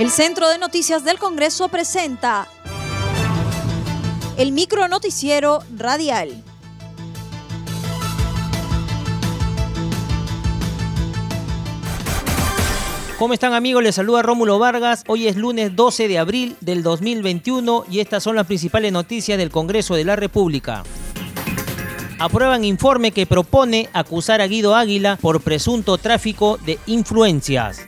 El Centro de Noticias del Congreso presenta el micro noticiero radial. ¿Cómo están amigos? Les saluda Rómulo Vargas. Hoy es lunes 12 de abril del 2021 y estas son las principales noticias del Congreso de la República aprueban informe que propone acusar a Guido Águila por presunto tráfico de influencias.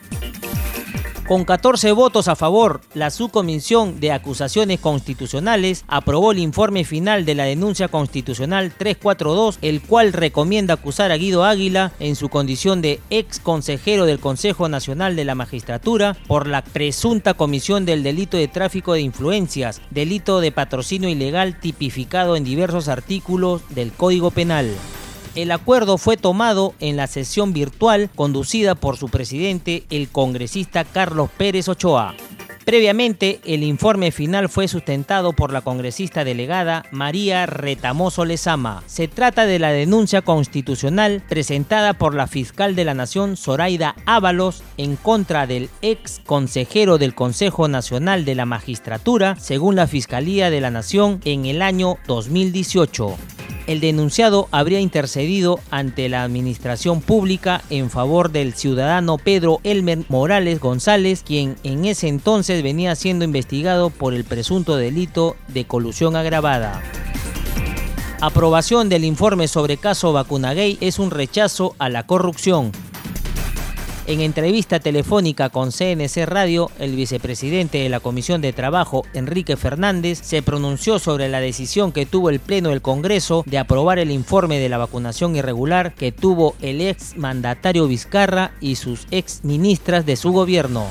Con 14 votos a favor, la Subcomisión de Acusaciones Constitucionales aprobó el informe final de la denuncia constitucional 342, el cual recomienda acusar a Guido Águila en su condición de ex consejero del Consejo Nacional de la Magistratura por la presunta comisión del delito de tráfico de influencias, delito de patrocinio ilegal tipificado en diversos artículos del Código Penal. El acuerdo fue tomado en la sesión virtual conducida por su presidente, el congresista Carlos Pérez Ochoa. Previamente, el informe final fue sustentado por la congresista delegada María Retamoso Lezama. Se trata de la denuncia constitucional presentada por la fiscal de la Nación, Zoraida Ábalos, en contra del ex consejero del Consejo Nacional de la Magistratura, según la Fiscalía de la Nación, en el año 2018 el denunciado habría intercedido ante la administración pública en favor del ciudadano Pedro Elmer Morales González, quien en ese entonces venía siendo investigado por el presunto delito de colusión agravada. Aprobación del informe sobre caso Vacunagay es un rechazo a la corrupción. En entrevista telefónica con CNC Radio, el vicepresidente de la Comisión de Trabajo, Enrique Fernández, se pronunció sobre la decisión que tuvo el Pleno del Congreso de aprobar el informe de la vacunación irregular que tuvo el ex mandatario Vizcarra y sus ex ministras de su gobierno.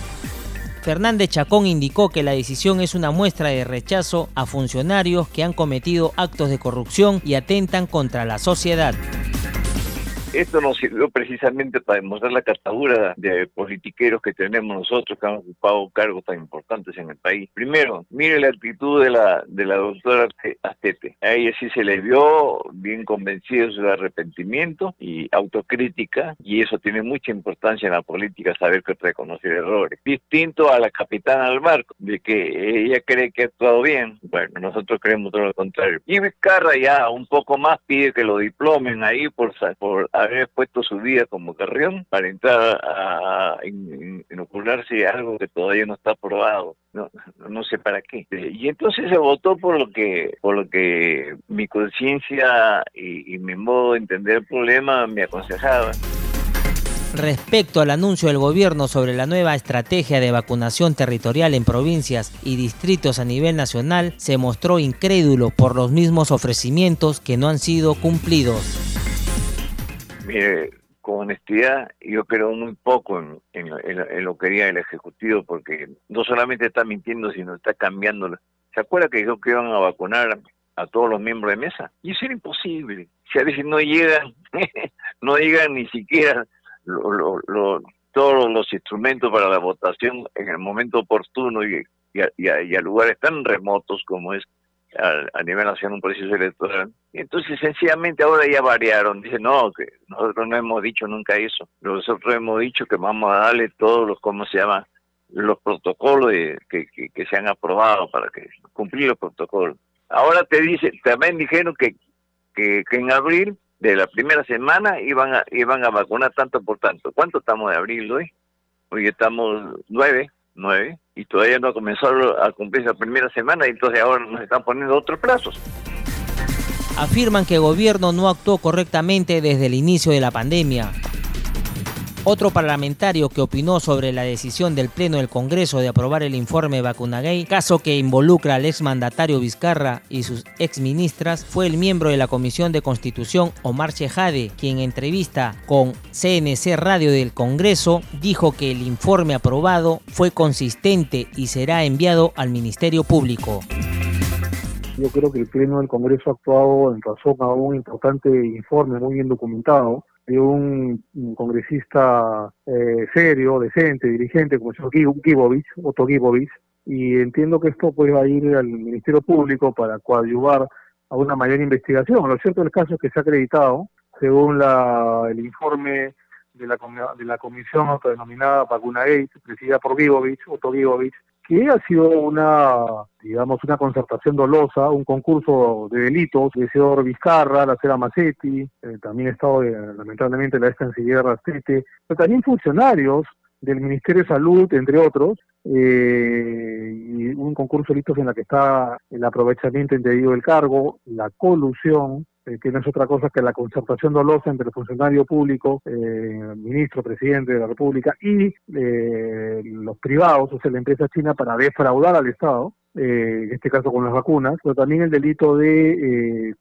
Fernández Chacón indicó que la decisión es una muestra de rechazo a funcionarios que han cometido actos de corrupción y atentan contra la sociedad. Esto nos sirvió precisamente para demostrar la catadura de politiqueros que tenemos nosotros que han ocupado cargos tan importantes en el país. Primero, mire la actitud de la, de la doctora Astete. A ella sí se le vio bien convencida de su arrepentimiento y autocrítica, y eso tiene mucha importancia en la política, saber que reconocer errores. Distinto a la capitana del barco, de que ella cree que ha actuado bien. Bueno, nosotros creemos todo lo contrario. Y Vizcarra ya un poco más pide que lo diplomen ahí por, por haber puesto su vida como carrión para entrar a, inocularse algo que todavía no está aprobado. No, no sé para qué. Y entonces se votó por lo que, por lo que mi conciencia y, y mi modo de entender el problema me aconsejaba. Respecto al anuncio del gobierno sobre la nueva estrategia de vacunación territorial en provincias y distritos a nivel nacional, se mostró incrédulo por los mismos ofrecimientos que no han sido cumplidos. Mire, con honestidad, yo creo muy poco en, lo que diga el Ejecutivo, porque no solamente está mintiendo, sino está cambiando. ¿Se acuerda que dijo que iban a vacunar a todos los miembros de mesa? Y eso era imposible. Si a veces no llegan, no llegan ni siquiera todos los instrumentos para la votación en el momento oportuno y, y a lugares tan remotos como es a, nivel nacional un proceso electoral. Y entonces sencillamente ahora ya variaron. Dicen, no, que nosotros no hemos dicho nunca eso. Nosotros hemos dicho que vamos a darle todos los, ¿cómo se llama? Los protocolos que, que, se han aprobado para que cumplir los protocolos. Ahora te dicen, también dijeron que, que, que en abril de la primera semana iban a, iban a vacunar tanto por tanto. ¿Cuánto estamos de abril hoy? Hoy estamos nueve, nueve y todavía no ha comenzado a cumplir la primera semana y entonces ahora nos están poniendo otros plazos. Afirman que el gobierno no actuó correctamente desde el inicio de la pandemia. Otro parlamentario que opinó sobre la decisión del Pleno del Congreso de aprobar el informe Vacunagay, caso que involucra al exmandatario Vizcarra y sus exministras, fue el miembro de la Comisión de Constitución Omar Chejade, quien en entrevista con CNC Radio del Congreso dijo que el informe aprobado fue consistente y será enviado al Ministerio Público. Yo creo que el Pleno del Congreso ha actuado en razón a un importante informe muy bien documentado de un, congresista eh, serio, decente, dirigente, como el señor Gibovich, Otto Gibovich, y entiendo que esto pues ir al Ministerio Público para coadyuvar a una mayor investigación. Lo cierto del caso es que se ha acreditado, según la, el informe de la, de la comisión autodenominada Vacuna Gate, presidida por Givovich, Otto Givovich, que ha sido una, digamos, una concertación dolosa, un concurso de delitos, el señor Vizcarra, la señora Macetti, eh, también ha estado, eh, lamentablemente, la ex canciller Rastete, pero también funcionarios del Ministerio de Salud, entre otros, eh, y un concurso de delitos en la que está el aprovechamiento indebido del cargo, la colusión, eh, que no es otra cosa que la concertación dolosa entre el funcionario público, eh, ministro, presidente de la República y eh, los privados, o sea, la empresa china, para defraudar al Estado, en este caso con las vacunas, pero también el delito de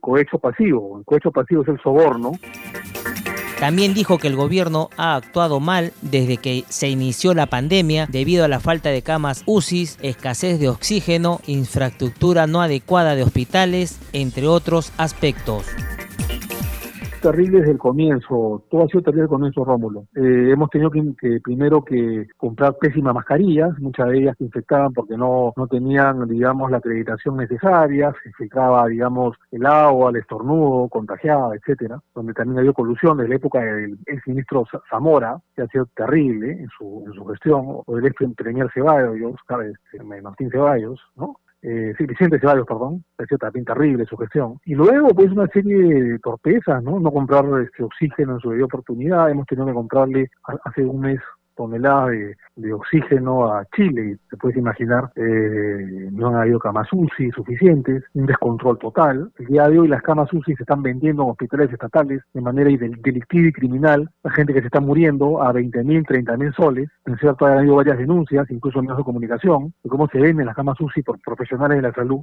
cohecho pasivo. El cohecho pasivo es el soborno. También dijo que el gobierno ha actuado mal desde que se inició la pandemia debido a la falta de camas UCI, escasez de oxígeno, infraestructura no adecuada de hospitales, entre otros aspectos terrible desde el comienzo, todo ha sido terrible desde el comienzo, Rómulo. Eh, hemos tenido que, primero que comprar pésimas mascarillas, muchas de ellas se infectaban porque no, no tenían, digamos, la acreditación necesaria, se infiltraba, digamos, el agua, el estornudo, contagiaba, etcétera, donde también había colusión desde la época del ex ministro Zamora, que ha sido terrible en su, en su gestión, o del ex premier Ceballos, ¿sabes? Martín Ceballos, ¿no? Eh, sí, Vicente Ceballos, perdón, pareció también terrible su gestión. Y luego, pues, una serie de torpezas, ¿no? No comprar este oxígeno en su debida oportunidad, hemos tenido que comprarle hace un mes toneladas de, oxígeno a Chile, te puedes imaginar, eh, no han habido camas UCI suficientes, un descontrol total. El día de hoy las camas UCI se están vendiendo en hospitales estatales de manera delictiva y criminal, la gente que se está muriendo a 20 mil, 30 mil soles, en cierto ha habido varias denuncias, incluso en medios de comunicación, de cómo se venden las camas UCI por profesionales de la salud.